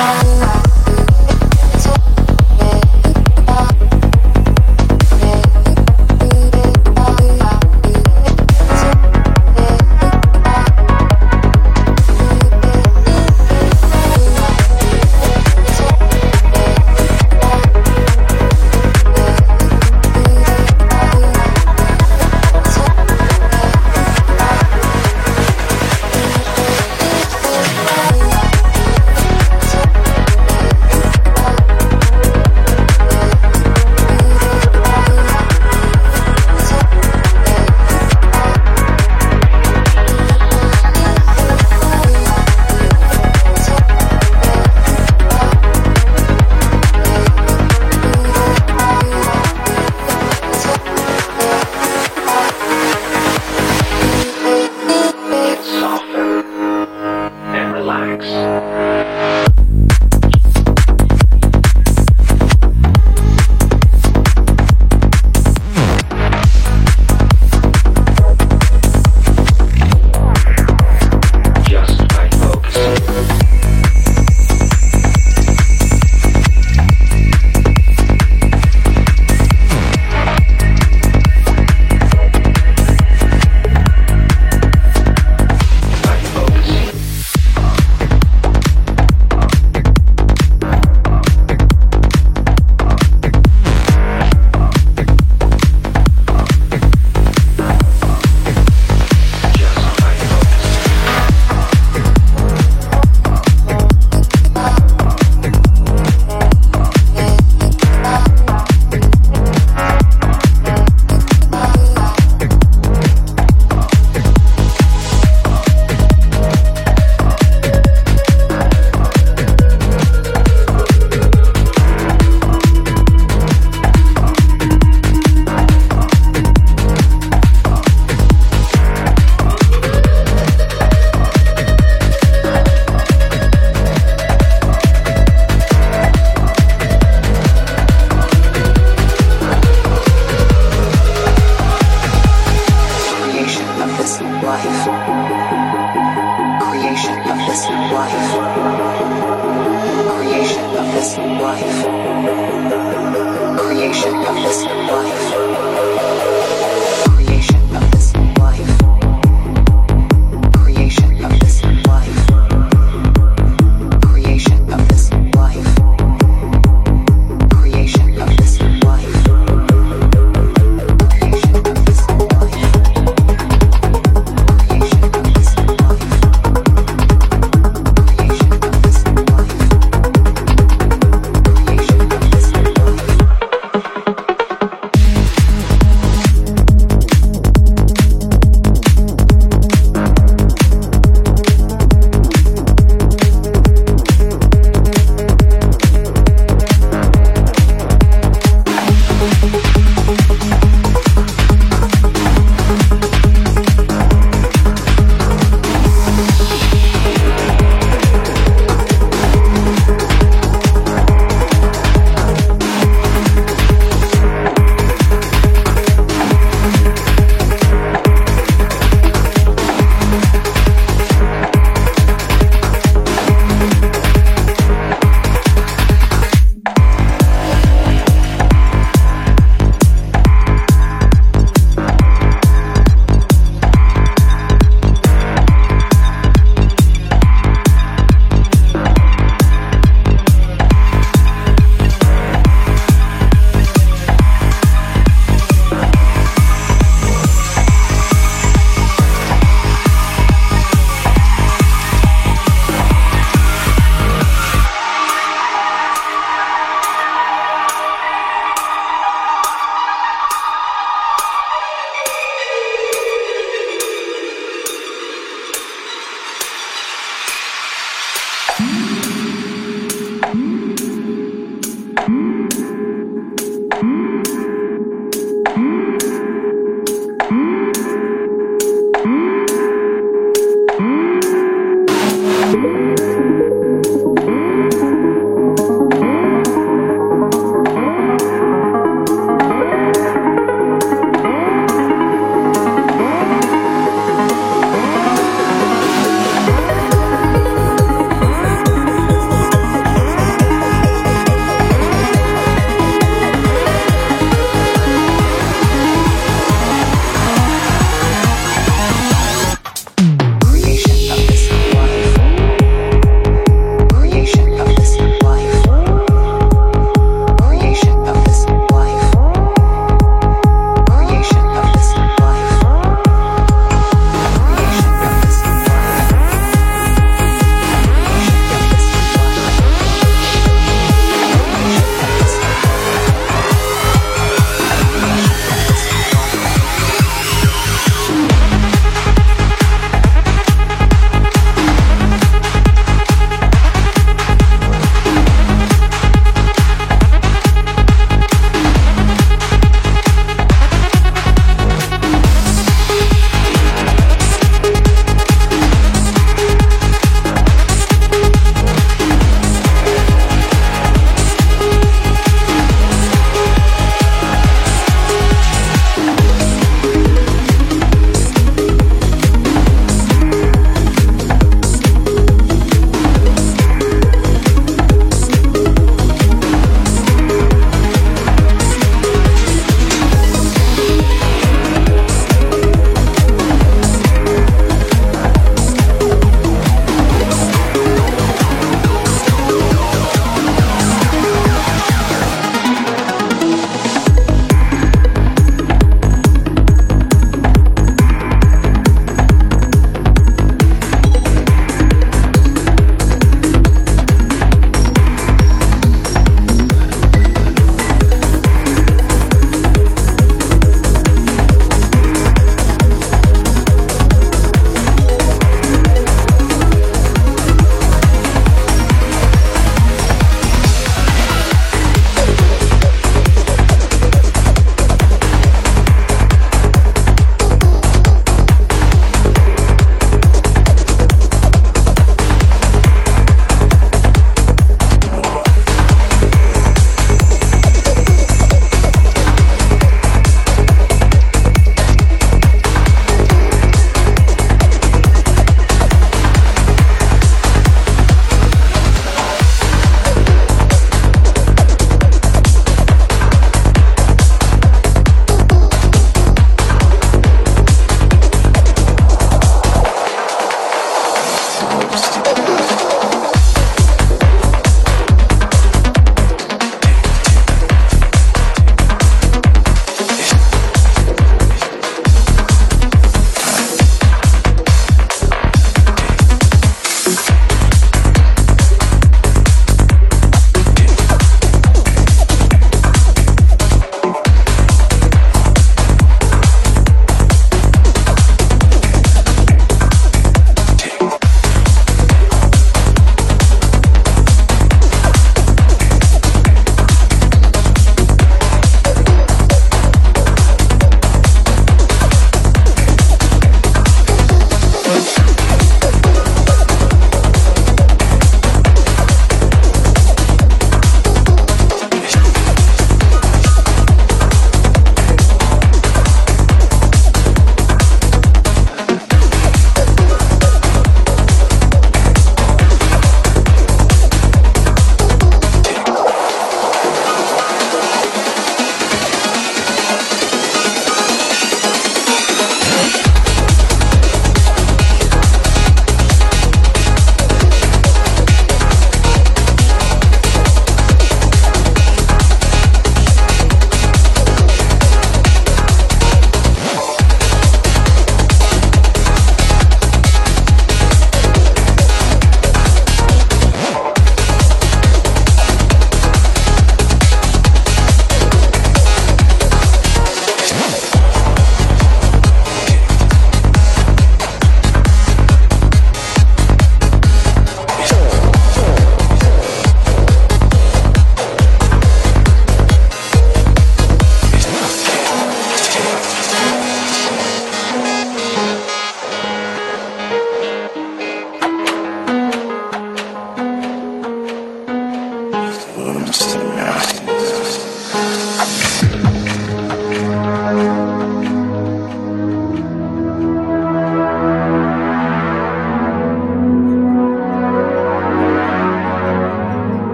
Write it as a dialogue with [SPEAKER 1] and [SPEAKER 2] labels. [SPEAKER 1] all I